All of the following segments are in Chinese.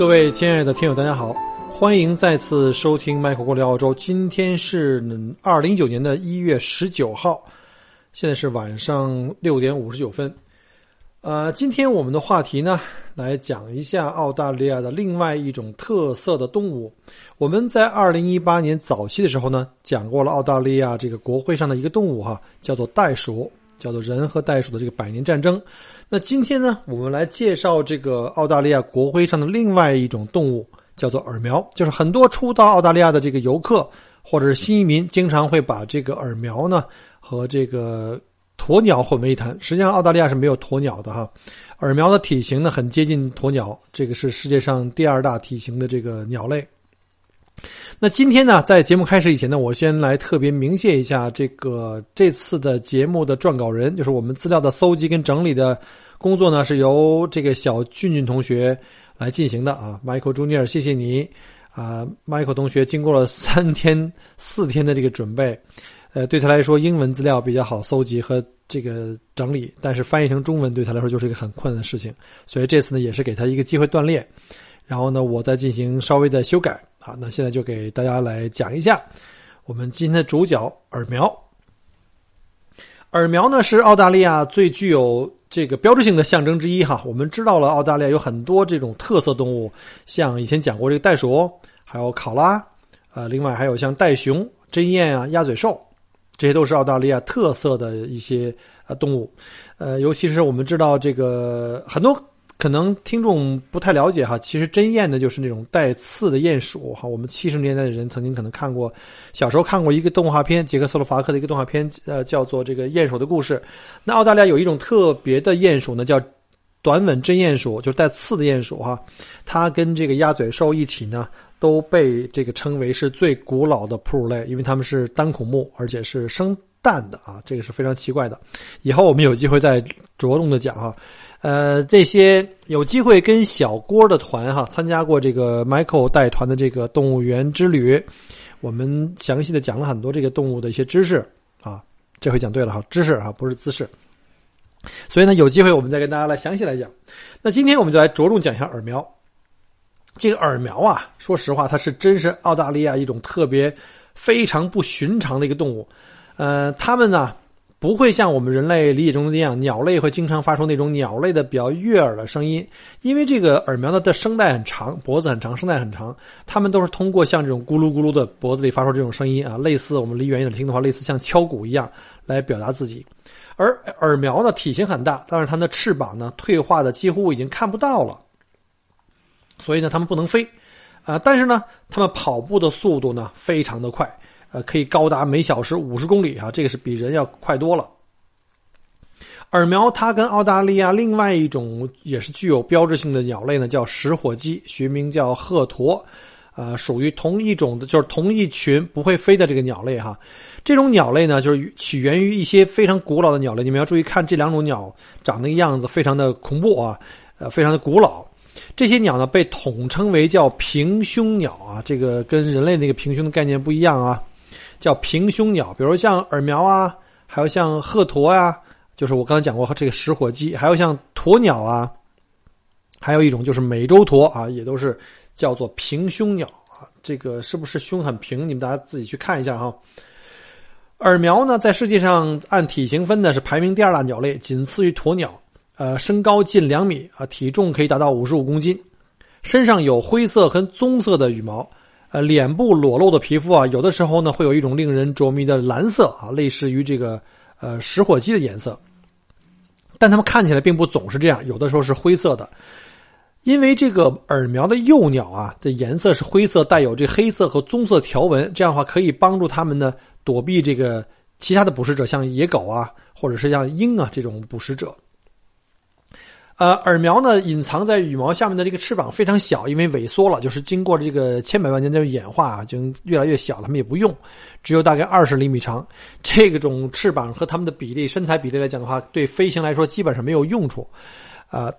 各位亲爱的听友，大家好，欢迎再次收听麦克过聊澳洲。今天是二零一九年的一月十九号，现在是晚上六点五十九分。呃，今天我们的话题呢，来讲一下澳大利亚的另外一种特色的动物。我们在二零一八年早期的时候呢，讲过了澳大利亚这个国徽上的一个动物哈，叫做袋鼠，叫做人和袋鼠的这个百年战争。那今天呢，我们来介绍这个澳大利亚国徽上的另外一种动物，叫做耳苗。就是很多初到澳大利亚的这个游客或者是新移民，经常会把这个耳苗呢和这个鸵鸟混为一谈。实际上，澳大利亚是没有鸵鸟的哈。耳苗的体型呢，很接近鸵鸟，这个是世界上第二大体型的这个鸟类。那今天呢，在节目开始以前呢，我先来特别鸣谢一下这个这次的节目的撰稿人，就是我们资料的搜集跟整理的工作呢，是由这个小俊俊同学来进行的啊，Michael Junior，谢谢你啊，Michael 同学经过了三天四天的这个准备，呃，对他来说英文资料比较好搜集和这个整理，但是翻译成中文对他来说就是一个很困难的事情，所以这次呢也是给他一个机会锻炼，然后呢，我再进行稍微的修改。好，那现在就给大家来讲一下我们今天的主角耳苗。耳苗呢是澳大利亚最具有这个标志性的象征之一哈。我们知道了澳大利亚有很多这种特色动物，像以前讲过这个袋鼠，还有考拉，呃，另外还有像袋熊、针鼹啊、鸭嘴兽，这些都是澳大利亚特色的一些呃动物。呃，尤其是我们知道这个很多。可能听众不太了解哈，其实针鼹呢就是那种带刺的鼹鼠哈。我们七十年代的人曾经可能看过，小时候看过一个动画片，杰克斯洛伐克的一个动画片，呃，叫做这个鼹鼠的故事。那澳大利亚有一种特别的鼹鼠呢，叫短吻针鼹鼠，就是带刺的鼹鼠哈。它跟这个鸭嘴兽一起呢，都被这个称为是最古老的哺乳类，因为它们是单孔目，而且是生蛋的啊，这个是非常奇怪的。以后我们有机会再着重的讲哈。呃，这些有机会跟小郭的团哈参加过这个 Michael 带团的这个动物园之旅，我们详细的讲了很多这个动物的一些知识啊，这回讲对了哈，知识啊不是姿势。所以呢，有机会我们再跟大家来详细来讲。那今天我们就来着重讲一下耳苗。这个耳苗啊，说实话，它是真是澳大利亚一种特别非常不寻常的一个动物。呃，它们呢。不会像我们人类理解中的那样，鸟类会经常发出那种鸟类的比较悦耳的声音，因为这个耳苗的的声带很长，脖子很长，声带很长，它们都是通过像这种咕噜咕噜的脖子里发出这种声音啊，类似我们离远一点听的话，类似像敲鼓一样来表达自己。而耳苗呢体型很大，但是它的翅膀呢退化的几乎已经看不到了，所以呢它们不能飞啊，但是呢它们跑步的速度呢非常的快。呃，可以高达每小时五十公里啊，这个是比人要快多了。耳苗它跟澳大利亚另外一种也是具有标志性的鸟类呢，叫食火鸡，学名叫鹤鸵，呃，属于同一种的，就是同一群不会飞的这个鸟类哈。这种鸟类呢，就是起源于一些非常古老的鸟类，你们要注意看这两种鸟长那个样子非常的恐怖啊，呃，非常的古老。这些鸟呢被统称为叫平胸鸟啊，这个跟人类那个平胸的概念不一样啊。叫平胸鸟，比如像耳苗啊，还有像鹤鸵呀，就是我刚才讲过这个食火鸡，还有像鸵鸟啊，还有一种就是美洲鸵啊，也都是叫做平胸鸟啊。这个是不是胸很平？你们大家自己去看一下哈。耳苗呢，在世界上按体型分呢是排名第二大鸟类，仅次于鸵鸟。呃，身高近两米啊，体重可以达到五十五公斤，身上有灰色和棕色的羽毛。呃，脸部裸露的皮肤啊，有的时候呢会有一种令人着迷的蓝色啊，类似于这个呃食火鸡的颜色。但它们看起来并不总是这样，有的时候是灰色的。因为这个耳苗的幼鸟啊的颜色是灰色，带有这黑色和棕色条纹，这样的话可以帮助它们呢躲避这个其他的捕食者，像野狗啊，或者是像鹰啊这种捕食者。呃，耳苗呢隐藏在羽毛下面的这个翅膀非常小，因为萎缩了，就是经过这个千百万年的演化，已经越来越小，它们也不用，只有大概二十厘米长。这种翅膀和它们的比例、身材比例来讲的话，对飞行来说基本上没有用处，啊。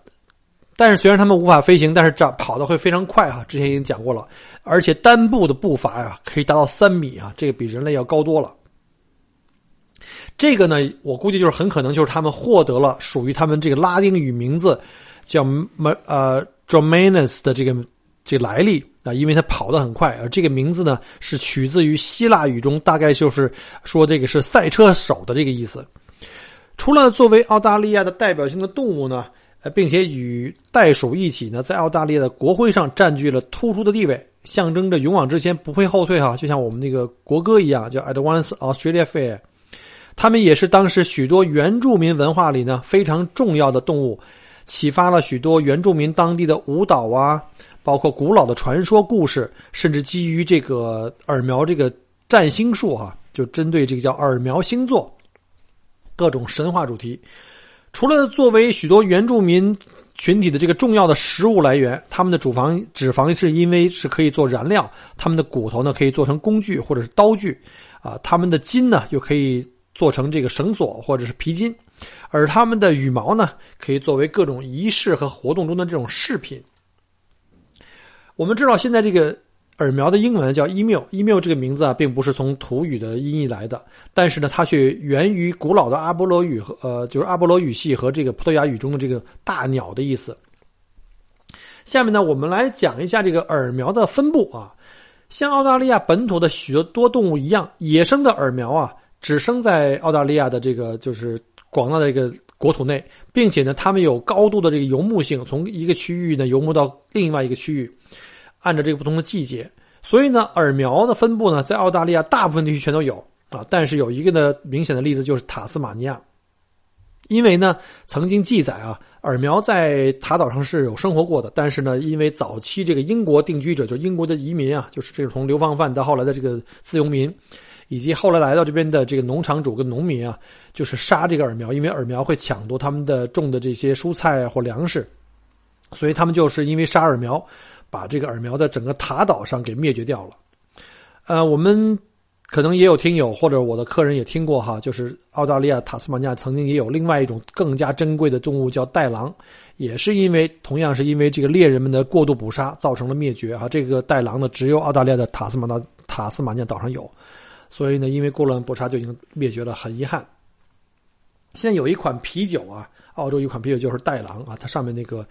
但是虽然它们无法飞行，但是长跑的会非常快哈。之前已经讲过了，而且单步的步伐呀可以达到三米啊，这个比人类要高多了。这个呢，我估计就是很可能就是他们获得了属于他们这个拉丁语名字叫 m 呃 Dromaeus 的这个这个来历啊，因为它跑得很快，而这个名字呢是取自于希腊语中，大概就是说这个是赛车手的这个意思。除了作为澳大利亚的代表性的动物呢。呃，并且与袋鼠一起呢，在澳大利亚的国徽上占据了突出的地位，象征着勇往直前，不会后退哈。就像我们那个国歌一样，叫 Advance Australia Fair。它们也是当时许多原住民文化里呢非常重要的动物，启发了许多原住民当地的舞蹈啊，包括古老的传说故事，甚至基于这个耳苗这个占星术哈，就针对这个叫耳苗星座，各种神话主题。除了作为许多原住民群体的这个重要的食物来源，他们的脂肪脂肪是因为是可以做燃料，他们的骨头呢可以做成工具或者是刀具，啊，他们的筋呢又可以做成这个绳索或者是皮筋，而它们的羽毛呢可以作为各种仪式和活动中的这种饰品。我们知道现在这个。耳苗的英文叫 email，email 这个名字啊，并不是从土语的音译来的，但是呢，它却源于古老的阿波罗语和呃，就是阿波罗语系和这个葡萄牙语中的这个大鸟的意思。下面呢，我们来讲一下这个耳苗的分布啊。像澳大利亚本土的许多多动物一样，野生的耳苗啊，只生在澳大利亚的这个就是广大的这个国土内，并且呢，它们有高度的这个游牧性，从一个区域呢游牧到另外一个区域。按照这个不同的季节，所以呢，耳苗的分布呢，在澳大利亚大部分地区全都有啊。但是有一个呢明显的例子就是塔斯马尼亚，因为呢曾经记载啊，耳苗在塔岛上是有生活过的。但是呢，因为早期这个英国定居者，就是英国的移民啊，就是这个从流放犯到后来的这个自由民，以及后来来到这边的这个农场主跟农民啊，就是杀这个耳苗，因为耳苗会抢夺他们的种的这些蔬菜或粮食，所以他们就是因为杀耳苗。把这个耳苗在整个塔岛上给灭绝掉了。呃，我们可能也有听友或者我的客人也听过哈，就是澳大利亚塔斯马尼亚曾经也有另外一种更加珍贵的动物叫袋狼，也是因为同样是因为这个猎人们的过度捕杀造成了灭绝哈。这个袋狼呢，只有澳大利亚的塔斯马纳塔斯马尼亚岛上有，所以呢，因为过乱捕杀就已经灭绝了，很遗憾。现在有一款啤酒啊，澳洲一款啤酒就是袋狼啊，它上面那个。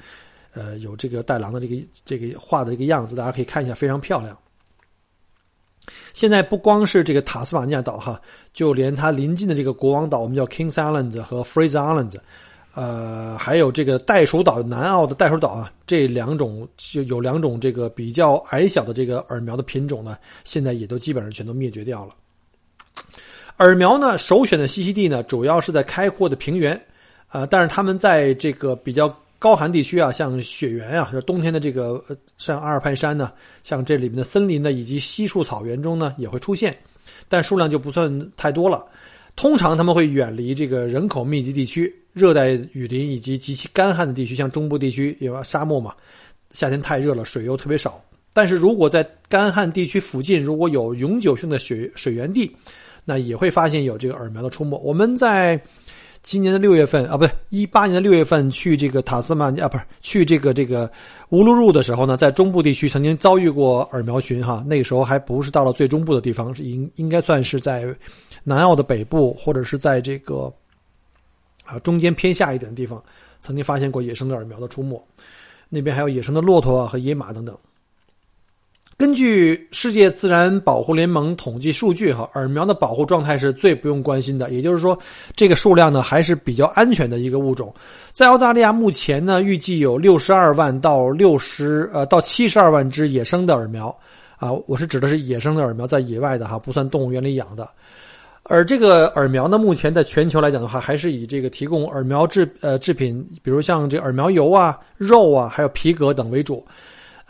呃，有这个袋狼的这个这个画的这个样子，大家可以看一下，非常漂亮。现在不光是这个塔斯马尼亚岛哈，就连它临近的这个国王岛，我们叫 Kings Island 和 Fraser Island，呃，还有这个袋鼠岛南澳的袋鼠岛啊，这两种就有两种这个比较矮小的这个耳苗的品种呢，现在也都基本上全都灭绝掉了。耳苗呢，首选的栖息地呢，主要是在开阔的平原，呃，但是它们在这个比较。高寒地区啊，像雪原啊，就冬天的这个像阿尔泰山呢，像这里面的森林呢，以及稀树草原中呢，也会出现，但数量就不算太多了。通常他们会远离这个人口密集地区、热带雨林以及极其干旱的地区，像中部地区有沙漠嘛，夏天太热了，水又特别少。但是如果在干旱地区附近如果有永久性的水水源地，那也会发现有这个耳苗的出没。我们在。今年的六月份啊，不对，一八年的六月份去这个塔斯曼啊，不是去这个这个乌鲁鲁的时候呢，在中部地区曾经遭遇过耳苗群哈，那个时候还不是到了最中部的地方，是应应该算是在南澳的北部，或者是在这个啊中间偏下一点的地方，曾经发现过野生的耳苗的出没，那边还有野生的骆驼啊和野马等等。根据世界自然保护联盟统计数据，哈，耳苗的保护状态是最不用关心的。也就是说，这个数量呢还是比较安全的一个物种。在澳大利亚目前呢，预计有六十二万到六十呃到七十二万只野生的耳苗，啊，我是指的是野生的耳苗，在野外的哈，不算动物园里养的。而这个耳苗呢，目前在全球来讲的话，还是以这个提供耳苗制呃制品，比如像这耳苗油啊、肉啊，还有皮革等为主。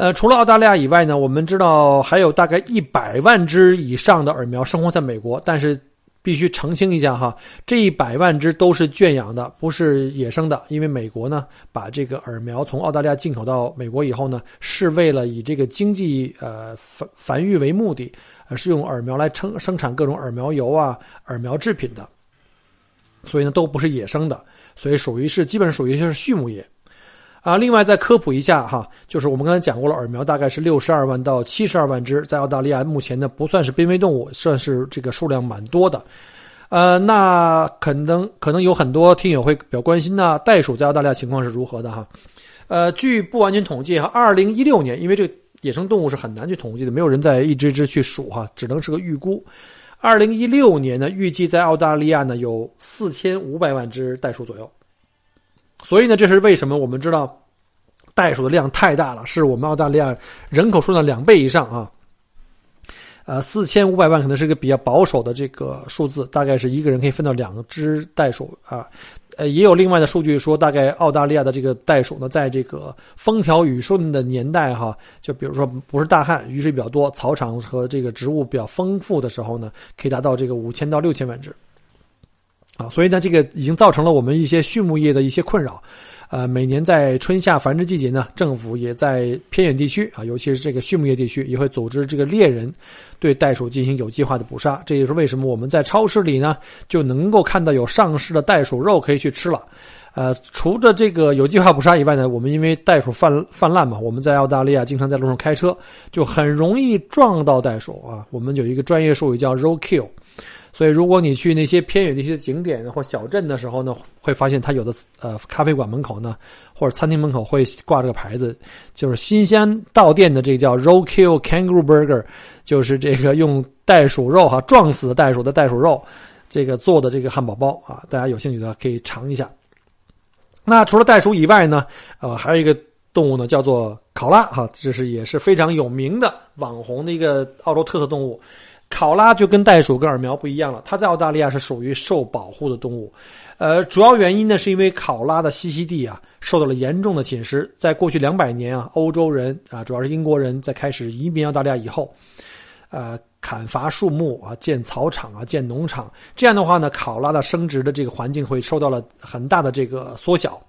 呃，除了澳大利亚以外呢，我们知道还有大概一百万只以上的耳苗生活在美国，但是必须澄清一下哈，这一百万只都是圈养的，不是野生的。因为美国呢，把这个耳苗从澳大利亚进口到美国以后呢，是为了以这个经济呃繁繁育为目的，是用耳苗来生生产各种耳苗油啊、耳苗制品的，所以呢，都不是野生的，所以属于是基本属于就是畜牧业。啊，另外再科普一下哈，就是我们刚才讲过了，耳苗大概是六十二万到七十二万只，在澳大利亚目前呢不算是濒危动物，算是这个数量蛮多的。呃，那可能可能有很多听友会比较关心呢，袋鼠在澳大利亚情况是如何的哈？呃，据不完全统计哈，二零一六年，因为这个野生动物是很难去统计的，没有人在一只只去数哈，只能是个预估。二零一六年呢，预计在澳大利亚呢有四千五百万只袋鼠左右。所以呢，这是为什么？我们知道，袋鼠的量太大了，是我们澳大利亚人口数的两倍以上啊。呃，四千五百万可能是一个比较保守的这个数字，大概是一个人可以分到两只袋鼠啊。呃，也有另外的数据说，大概澳大利亚的这个袋鼠呢，在这个风调雨顺的年代哈，就比如说不是大旱，雨水比较多，草场和这个植物比较丰富的时候呢，可以达到这个五千到六千万只。啊，所以呢，这个已经造成了我们一些畜牧业的一些困扰。呃，每年在春夏繁殖季节呢，政府也在偏远地区啊，尤其是这个畜牧业地区，也会组织这个猎人对袋鼠进行有计划的捕杀。这也是为什么我们在超市里呢就能够看到有上市的袋鼠肉可以去吃了。呃，除了这个有计划捕杀以外呢，我们因为袋鼠泛泛滥嘛，我们在澳大利亚经常在路上开车，就很容易撞到袋鼠啊。我们有一个专业术语叫 roadkill。所以，如果你去那些偏远的一些景点或小镇的时候呢，会发现它有的呃咖啡馆门口呢，或者餐厅门口会挂这个牌子，就是新鲜到店的这个叫 Roadkill Kangaroo Burger，就是这个用袋鼠肉哈撞死袋鼠的袋鼠肉这个做的这个汉堡包啊，大家有兴趣的可以尝一下。那除了袋鼠以外呢，呃，还有一个动物呢叫做考拉哈，这是也是非常有名的网红的一个澳洲特色动物。考拉就跟袋鼠跟耳苗不一样了，它在澳大利亚是属于受保护的动物，呃，主要原因呢是因为考拉的栖息地啊受到了严重的侵蚀，在过去两百年啊，欧洲人啊，主要是英国人在开始移民澳大利亚以后，呃，砍伐树木啊，建草场啊，建农场，这样的话呢，考拉的生殖的这个环境会受到了很大的这个缩小，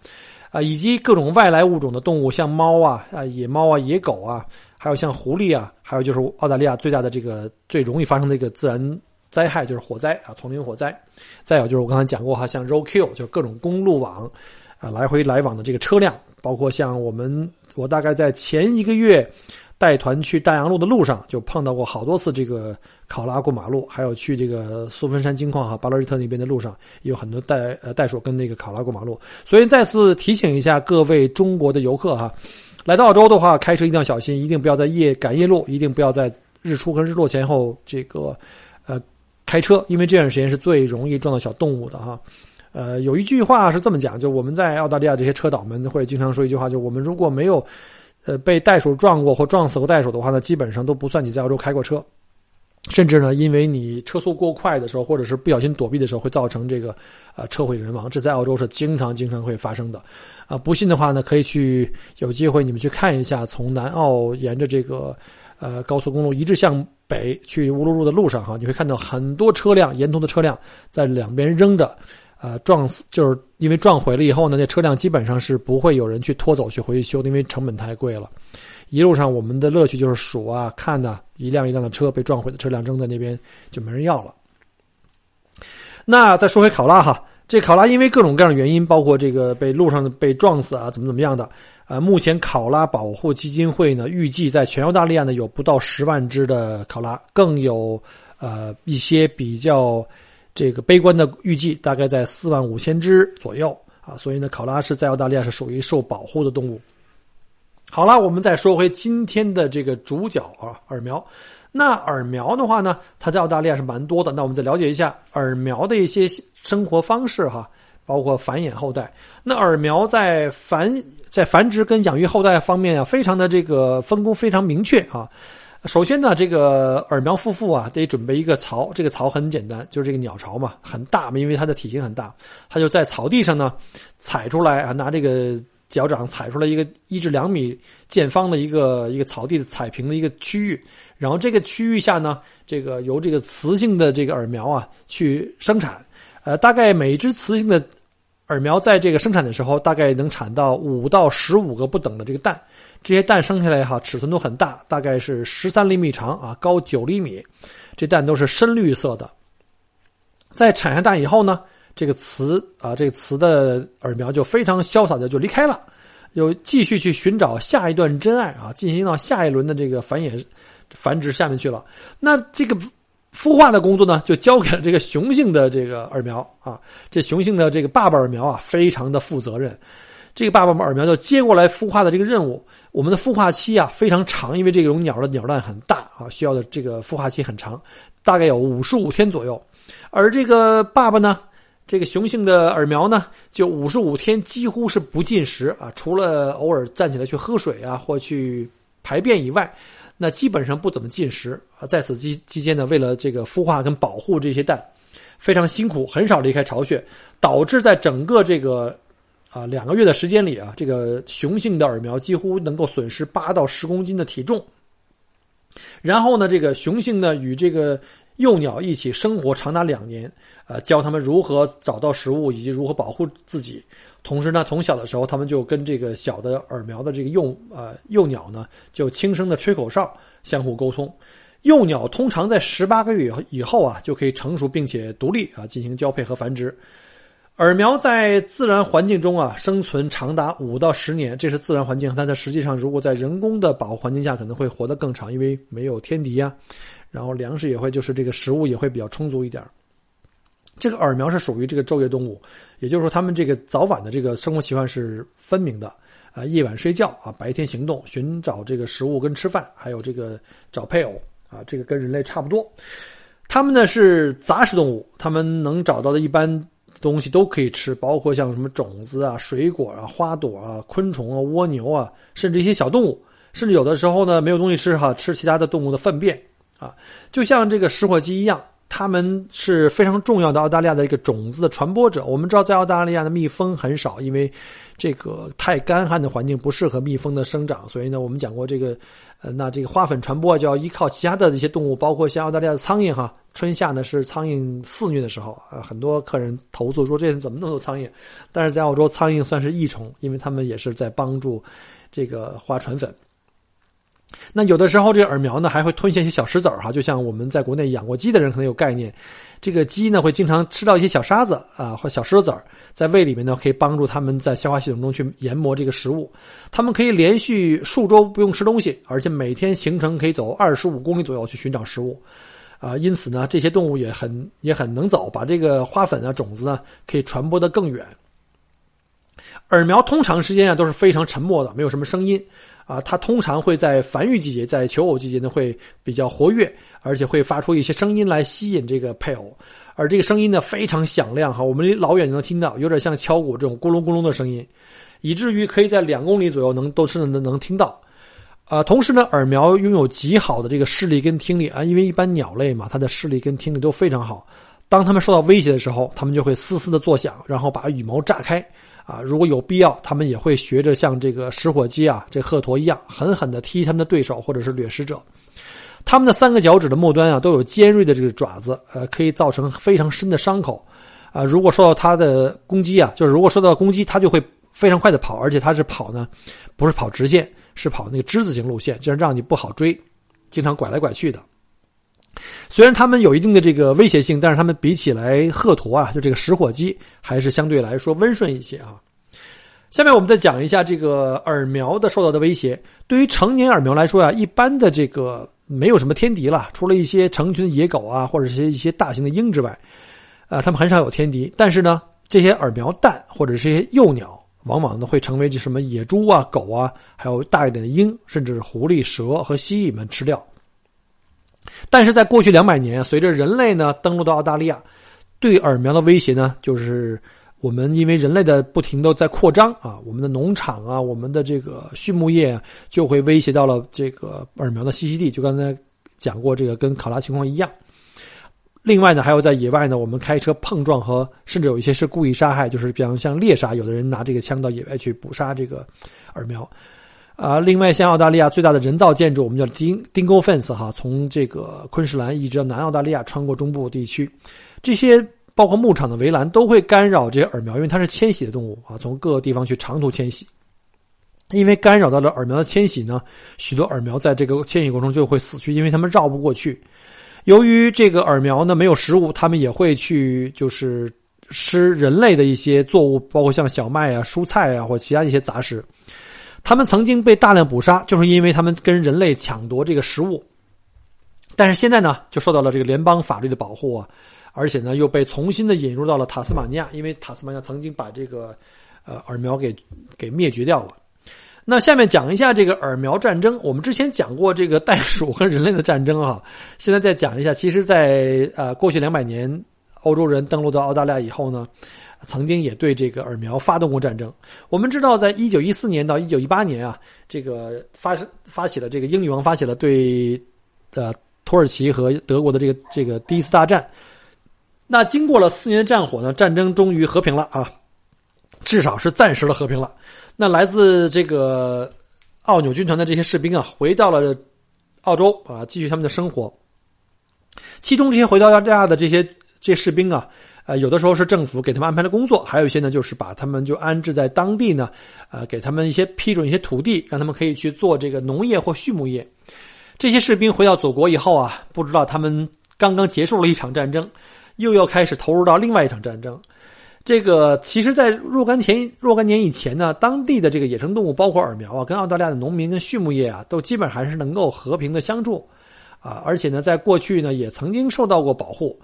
啊，以及各种外来物种的动物，像猫啊，啊，野猫啊，野狗啊。还有像狐狸啊，还有就是澳大利亚最大的这个最容易发生的一个自然灾害就是火灾啊，丛林火灾。再有就是我刚才讲过哈，像 roadkill 就各种公路网啊，来回来往的这个车辆，包括像我们我大概在前一个月带团去大洋路的路上就碰到过好多次这个考拉过马路，还有去这个苏芬山金矿哈巴勒日特那边的路上有很多袋呃袋鼠跟那个考拉过马路，所以再次提醒一下各位中国的游客哈。来到澳洲的话，开车一定要小心，一定不要在夜赶夜路，一定不要在日出和日落前后这个呃开车，因为这段时间是最容易撞到小动物的哈。呃，有一句话是这么讲，就我们在澳大利亚这些车导们会经常说一句话，就我们如果没有呃被袋鼠撞过或撞死过袋鼠的话呢，基本上都不算你在澳洲开过车。甚至呢，因为你车速过快的时候，或者是不小心躲避的时候，会造成这个，呃，车毁人亡。这在澳洲是经常、经常会发生的。啊，不信的话呢，可以去有机会你们去看一下，从南澳沿着这个，呃，高速公路一直向北去乌鲁鲁的路上哈，你会看到很多车辆，沿途的车辆在两边扔着，呃，撞死，就是因为撞毁了以后呢，那车辆基本上是不会有人去拖走去回去修的，因为成本太贵了。一路上我们的乐趣就是数啊，看呐，一辆一辆的车被撞毁的车辆扔在那边就没人要了。那再说回考拉哈，这考拉因为各种各样的原因，包括这个被路上被撞死啊，怎么怎么样的，呃，目前考拉保护基金会呢预计在全澳大利亚呢有不到十万只的考拉，更有呃一些比较这个悲观的预计，大概在四万五千只左右啊，所以呢，考拉是在澳大利亚是属于受保护的动物。好了，我们再说回今天的这个主角啊，耳苗。那耳苗的话呢，它在澳大利亚是蛮多的。那我们再了解一下耳苗的一些生活方式哈，包括繁衍后代。那耳苗在繁在繁殖跟养育后代方面啊，非常的这个分工非常明确啊。首先呢，这个耳苗夫妇啊，得准备一个巢。这个巢很简单，就是这个鸟巢嘛，很大嘛，因为它的体型很大，它就在草地上呢，采出来啊，拿这个。脚掌踩出来一个一至两米见方的一个一个草地的踩平的一个区域，然后这个区域下呢，这个由这个雌性的这个耳苗啊去生产，呃，大概每一只雌性的耳苗在这个生产的时候，大概能产到五到十五个不等的这个蛋，这些蛋生下来哈，尺寸都很大，大概是十三厘米长啊，高九厘米，这蛋都是深绿色的。在产下蛋以后呢？这个雌啊，这个雌的耳苗就非常潇洒的就离开了，又继续去寻找下一段真爱啊，进行到下一轮的这个繁衍、繁殖下面去了。那这个孵化的工作呢，就交给了这个雄性的这个耳苗啊。这雄性的这个爸爸耳苗啊，非常的负责任。这个爸爸耳苗就接过来孵化的这个任务。我们的孵化期啊非常长，因为这种鸟的鸟蛋很大啊，需要的这个孵化期很长，大概有五十五天左右。而这个爸爸呢？这个雄性的耳苗呢，就五十五天几乎是不进食啊，除了偶尔站起来去喝水啊或去排便以外，那基本上不怎么进食啊。在此期期间呢，为了这个孵化跟保护这些蛋，非常辛苦，很少离开巢穴，导致在整个这个啊两个月的时间里啊，这个雄性的耳苗几乎能够损失八到十公斤的体重。然后呢，这个雄性呢与这个幼鸟一起生活长达两年。呃，教他们如何找到食物，以及如何保护自己。同时呢，从小的时候，他们就跟这个小的耳苗的这个幼呃幼鸟呢，就轻声的吹口哨，相互沟通。幼鸟通常在十八个月以后啊，就可以成熟并且独立啊，进行交配和繁殖。耳苗在自然环境中啊，生存长达五到十年，这是自然环境。但它实际上，如果在人工的保护环境下，可能会活得更长，因为没有天敌呀，然后粮食也会就是这个食物也会比较充足一点。这个耳苗是属于这个昼夜动物，也就是说，它们这个早晚的这个生活习惯是分明的啊，夜晚睡觉啊，白天行动，寻找这个食物跟吃饭，还有这个找配偶啊，这个跟人类差不多。它们呢是杂食动物，它们能找到的一般东西都可以吃，包括像什么种子啊、水果啊、花朵啊、昆虫啊、蜗牛啊，甚至一些小动物，甚至有的时候呢没有东西吃哈，吃其他的动物的粪便啊，就像这个食火鸡一样。它们是非常重要的澳大利亚的一个种子的传播者。我们知道，在澳大利亚的蜜蜂很少，因为这个太干旱的环境不适合蜜蜂的生长。所以呢，我们讲过这个，呃，那这个花粉传播就要依靠其他的一些动物，包括像澳大利亚的苍蝇哈。春夏呢是苍蝇肆虐的时候，呃，很多客人投诉说这人怎么那么多苍蝇？但是在澳洲，苍蝇算是益虫，因为他们也是在帮助这个花传粉。那有的时候，这个耳苗呢还会吞下一些小石子儿哈，就像我们在国内养过鸡的人可能有概念，这个鸡呢会经常吃到一些小沙子啊或小石头子儿，在胃里面呢可以帮助它们在消化系统中去研磨这个食物。它们可以连续数周不用吃东西，而且每天行程可以走二十五公里左右去寻找食物，啊，因此呢这些动物也很也很能走，把这个花粉啊种子呢可以传播的更远。耳苗通常时间啊都是非常沉默的，没有什么声音。啊，它通常会在繁育季节，在求偶季节呢会比较活跃，而且会发出一些声音来吸引这个配偶，而这个声音呢非常响亮哈，我们离老远就能听到，有点像敲鼓这种咕隆咕隆的声音，以至于可以在两公里左右能都是能能听到。啊，同时呢，耳苗拥有极好的这个视力跟听力啊，因为一般鸟类嘛，它的视力跟听力都非常好，当它们受到威胁的时候，它们就会嘶嘶的作响，然后把羽毛炸开。啊，如果有必要，他们也会学着像这个食火鸡啊、这鹤鸵一样，狠狠地踢他们的对手或者是掠食者。他们的三个脚趾的末端啊，都有尖锐的这个爪子，呃，可以造成非常深的伤口。啊，如果受到它的攻击啊，就是如果受到攻击，它就会非常快的跑，而且它是跑呢，不是跑直线，是跑那个之字形路线，这样让你不好追，经常拐来拐去的。虽然它们有一定的这个威胁性，但是它们比起来鹤鸵啊，就这个食火鸡，还是相对来说温顺一些啊。下面我们再讲一下这个耳苗的受到的威胁。对于成年耳苗来说啊，一般的这个没有什么天敌了，除了一些成群的野狗啊，或者是一些大型的鹰之外，啊，它们很少有天敌。但是呢，这些耳苗蛋或者是一些幼鸟，往往呢会成为这什么野猪啊、狗啊，还有大一点的鹰，甚至狐狸、蛇和蜥蜴们吃掉。但是在过去两百年，随着人类呢登陆到澳大利亚，对耳苗的威胁呢，就是我们因为人类的不停的在扩张啊，我们的农场啊，我们的这个畜牧业就会威胁到了这个耳苗的栖息地。就刚才讲过，这个跟考拉情况一样，另外呢，还有在野外呢，我们开车碰撞和甚至有一些是故意杀害，就是比方像猎杀，有的人拿这个枪到野外去捕杀这个耳苗。啊，另外像澳大利亚最大的人造建筑，我们叫丁丁沟 fence 哈，从这个昆士兰一直到南澳大利亚，穿过中部地区，这些包括牧场的围栏都会干扰这些耳苗，因为它是迁徙的动物啊，从各个地方去长途迁徙。因为干扰到了耳苗的迁徙呢，许多耳苗在这个迁徙过程中就会死去，因为它们绕不过去。由于这个耳苗呢没有食物，它们也会去就是吃人类的一些作物，包括像小麦啊、蔬菜啊或其他一些杂食。他们曾经被大量捕杀，就是因为他们跟人类抢夺这个食物。但是现在呢，就受到了这个联邦法律的保护啊，而且呢又被重新的引入到了塔斯马尼亚，因为塔斯马尼亚曾经把这个呃耳苗给给灭绝掉了。那下面讲一下这个耳苗战争。我们之前讲过这个袋鼠和人类的战争啊，现在再讲一下。其实，在呃过去两百年，欧洲人登陆到澳大利亚以后呢，曾经也对这个耳苗发动过战争。我们知道，在一九一四年到一九一八年啊，这个发生发起了这个英女王发起了对呃土耳其和德国的这个这个第一次大战。那经过了四年的战火呢，战争终于和平了啊，至少是暂时的和平了。那来自这个奥纽军团的这些士兵啊，回到了澳洲啊，继续他们的生活。其中这些回到澳大利亚的这些这些士兵啊，呃，有的时候是政府给他们安排的工作，还有一些呢，就是把他们就安置在当地呢，呃，给他们一些批准一些土地，让他们可以去做这个农业或畜牧业。这些士兵回到祖国以后啊，不知道他们刚刚结束了一场战争，又要开始投入到另外一场战争。这个其实，在若干前若干年以前呢，当地的这个野生动物，包括耳苗啊，跟澳大利亚的农民跟畜牧业啊，都基本还是能够和平的相处，啊，而且呢，在过去呢，也曾经受到过保护。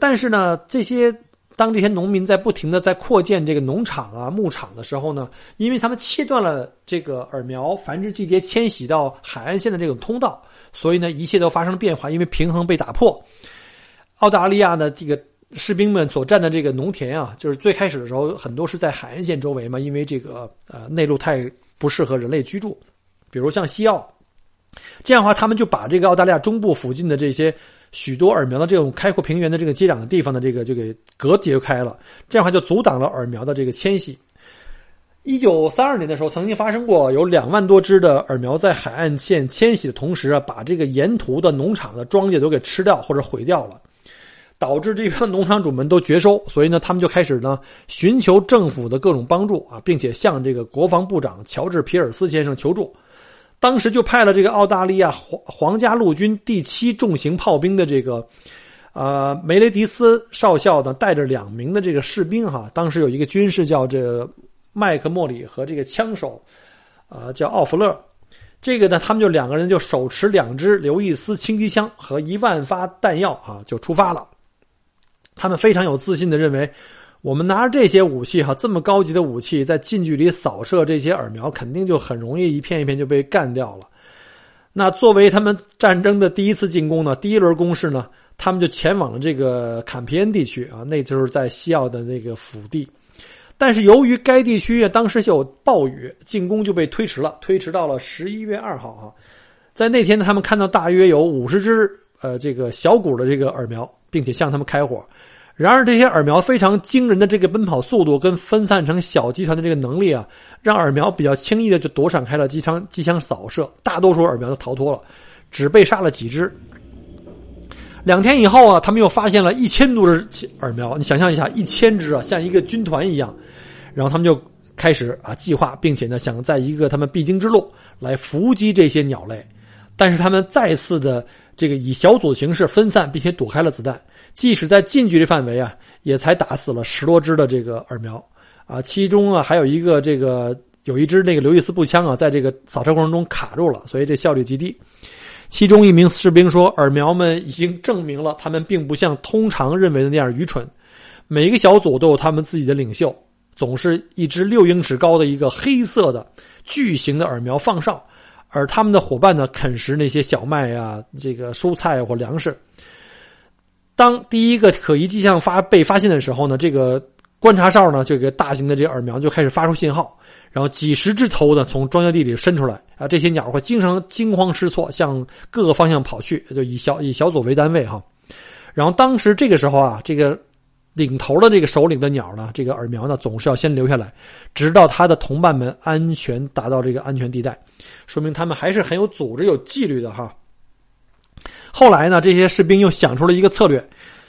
但是呢，这些当这些农民在不停的在扩建这个农场啊、牧场的时候呢，因为他们切断了这个耳苗繁殖季节迁徙到海岸线的这种通道，所以呢，一切都发生了变化，因为平衡被打破。澳大利亚的这个。士兵们所占的这个农田啊，就是最开始的时候很多是在海岸线周围嘛，因为这个呃内陆太不适合人类居住。比如像西澳，这样的话，他们就把这个澳大利亚中部附近的这些许多耳苗的这种开阔平原的这个接壤的地方的这个就给隔绝开了，这样的话就阻挡了耳苗的这个迁徙。一九三二年的时候，曾经发生过有两万多只的耳苗在海岸线迁徙的同时啊，把这个沿途的农场的庄稼都给吃掉或者毁掉了。导致这个农场主们都绝收，所以呢，他们就开始呢寻求政府的各种帮助啊，并且向这个国防部长乔治皮尔斯先生求助。当时就派了这个澳大利亚皇皇家陆军第七重型炮兵的这个呃梅雷迪斯少校呢，带着两名的这个士兵哈，当时有一个军士叫这麦克莫里和这个枪手啊叫奥弗勒，这个呢，他们就两个人就手持两支刘易斯轻机枪和一万发弹药啊，就出发了。他们非常有自信的认为，我们拿着这些武器哈，这么高级的武器，在近距离扫射这些耳苗，肯定就很容易一片一片就被干掉了。那作为他们战争的第一次进攻呢，第一轮攻势呢，他们就前往了这个坎皮恩地区啊，那就是在西奥的那个腹地。但是由于该地区当时有暴雨，进攻就被推迟了，推迟到了十一月二号啊。在那天呢，他们看到大约有五十只呃这个小股的这个耳苗，并且向他们开火。然而，这些耳苗非常惊人的这个奔跑速度跟分散成小集团的这个能力啊，让耳苗比较轻易的就躲闪开了机枪机枪扫射，大多数耳苗都逃脱了，只被杀了几只。两天以后啊，他们又发现了一千多只耳苗，你想象一下，一千只啊，像一个军团一样。然后他们就开始啊计划，并且呢想在一个他们必经之路来伏击这些鸟类，但是他们再次的这个以小组形式分散，并且躲开了子弹。即使在近距离范围啊，也才打死了十多只的这个耳苗，啊，其中啊还有一个这个有一支那个刘易斯步枪啊，在这个扫射过程中卡住了，所以这效率极低。其中一名士兵说：“耳苗们已经证明了，他们并不像通常认为的那样愚蠢。每一个小组都有他们自己的领袖，总是一只六英尺高的一个黑色的巨型的耳苗放哨，而他们的伙伴呢，啃食那些小麦啊、这个蔬菜或粮食。”当第一个可疑迹象发被发现的时候呢，这个观察哨呢，这个大型的这个耳苗就开始发出信号，然后几十只头呢从庄稼地里伸出来啊，这些鸟会经常惊慌失措向各个方向跑去，就以小以小组为单位哈，然后当时这个时候啊，这个领头的这个首领的鸟呢，这个耳苗呢，总是要先留下来，直到他的同伴们安全达到这个安全地带，说明他们还是很有组织、有纪律的哈。后来呢，这些士兵又想出了一个策略，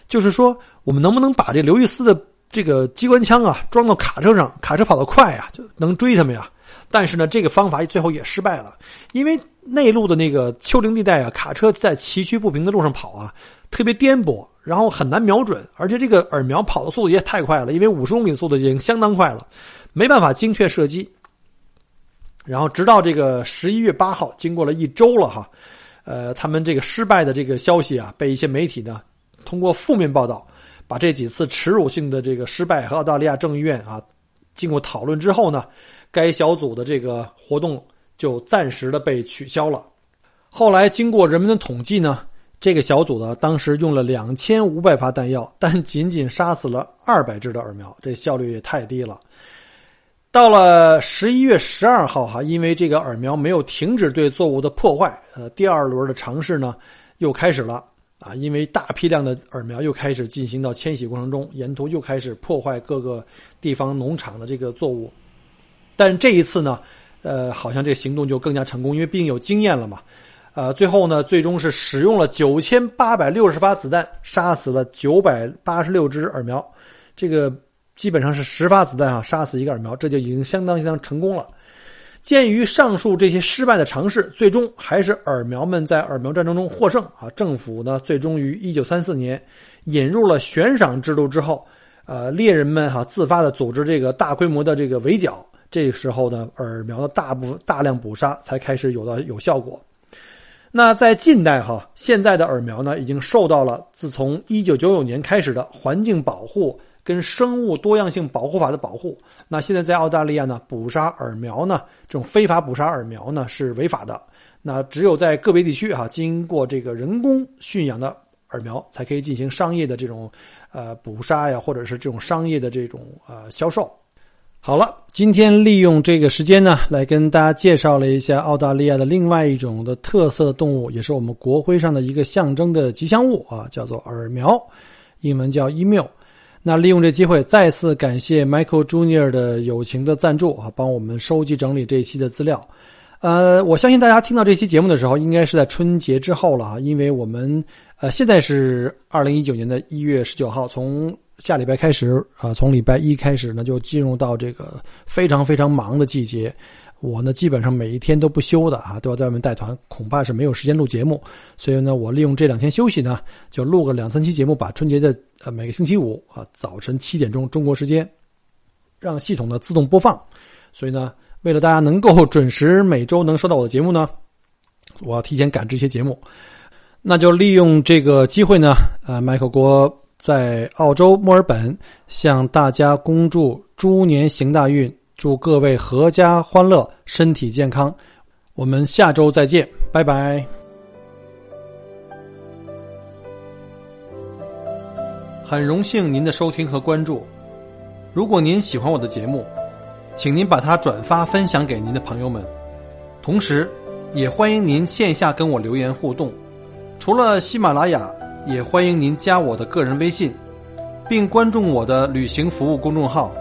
就是说，我们能不能把这刘易斯的这个机关枪啊装到卡车上，卡车跑得快呀，就能追他们呀。但是呢，这个方法最后也失败了，因为内陆的那个丘陵地带啊，卡车在崎岖不平的路上跑啊，特别颠簸，然后很难瞄准，而且这个耳苗跑的速度也太快了，因为五十公里速度已经相当快了，没办法精确射击。然后直到这个十一月八号，经过了一周了哈，呃，他们这个失败的这个消息啊，被一些媒体呢通过负面报道，把这几次耻辱性的这个失败和澳大利亚众议院啊经过讨论之后呢。该小组的这个活动就暂时的被取消了。后来经过人们的统计呢，这个小组呢当时用了两千五百发弹药，但仅仅杀死了二百只的耳苗，这效率也太低了。到了十一月十二号，哈，因为这个耳苗没有停止对作物的破坏，呃，第二轮的尝试呢又开始了啊，因为大批量的耳苗又开始进行到迁徙过程中，沿途又开始破坏各个地方农场的这个作物。但这一次呢，呃，好像这个行动就更加成功，因为毕竟有经验了嘛。呃，最后呢，最终是使用了九千八百六十发子弹，杀死了九百八十六只耳苗。这个基本上是十发子弹啊，杀死一个耳苗，这就已经相当相当成功了。鉴于上述这些失败的尝试，最终还是耳苗们在耳苗战争中获胜啊。政府呢，最终于一九三四年引入了悬赏制度之后，呃，猎人们哈自发的组织这个大规模的这个围剿。这时候呢，耳苗的大部分大量捕杀才开始有了有效果。那在近代哈，现在的耳苗呢，已经受到了自从一九九九年开始的环境保护跟生物多样性保护法的保护。那现在在澳大利亚呢，捕杀耳苗呢，这种非法捕杀耳苗呢是违法的。那只有在个别地区哈，经过这个人工驯养的耳苗，才可以进行商业的这种呃捕杀呀，或者是这种商业的这种呃销售。好了，今天利用这个时间呢，来跟大家介绍了一下澳大利亚的另外一种的特色动物，也是我们国徽上的一个象征的吉祥物啊，叫做耳苗，英文叫 emu。那利用这机会，再次感谢 Michael Junior 的友情的赞助啊，帮我们收集整理这一期的资料。呃，我相信大家听到这期节目的时候，应该是在春节之后了啊，因为我们呃现在是二零一九年的一月十九号，从下礼拜开始啊，从礼拜一开始呢，就进入到这个非常非常忙的季节。我呢，基本上每一天都不休的啊，都要在外面带团，恐怕是没有时间录节目。所以呢，我利用这两天休息呢，就录个两三期节目，把春节的呃每个星期五啊早晨七点钟中国时间，让系统呢自动播放。所以呢，为了大家能够准时每周能收到我的节目呢，我要提前赶这些节目。那就利用这个机会呢，呃，麦克国。在澳洲墨尔本向大家恭祝猪年行大运，祝各位阖家欢乐，身体健康。我们下周再见，拜拜。很荣幸您的收听和关注。如果您喜欢我的节目，请您把它转发分享给您的朋友们，同时也欢迎您线下跟我留言互动。除了喜马拉雅。也欢迎您加我的个人微信，并关注我的旅行服务公众号“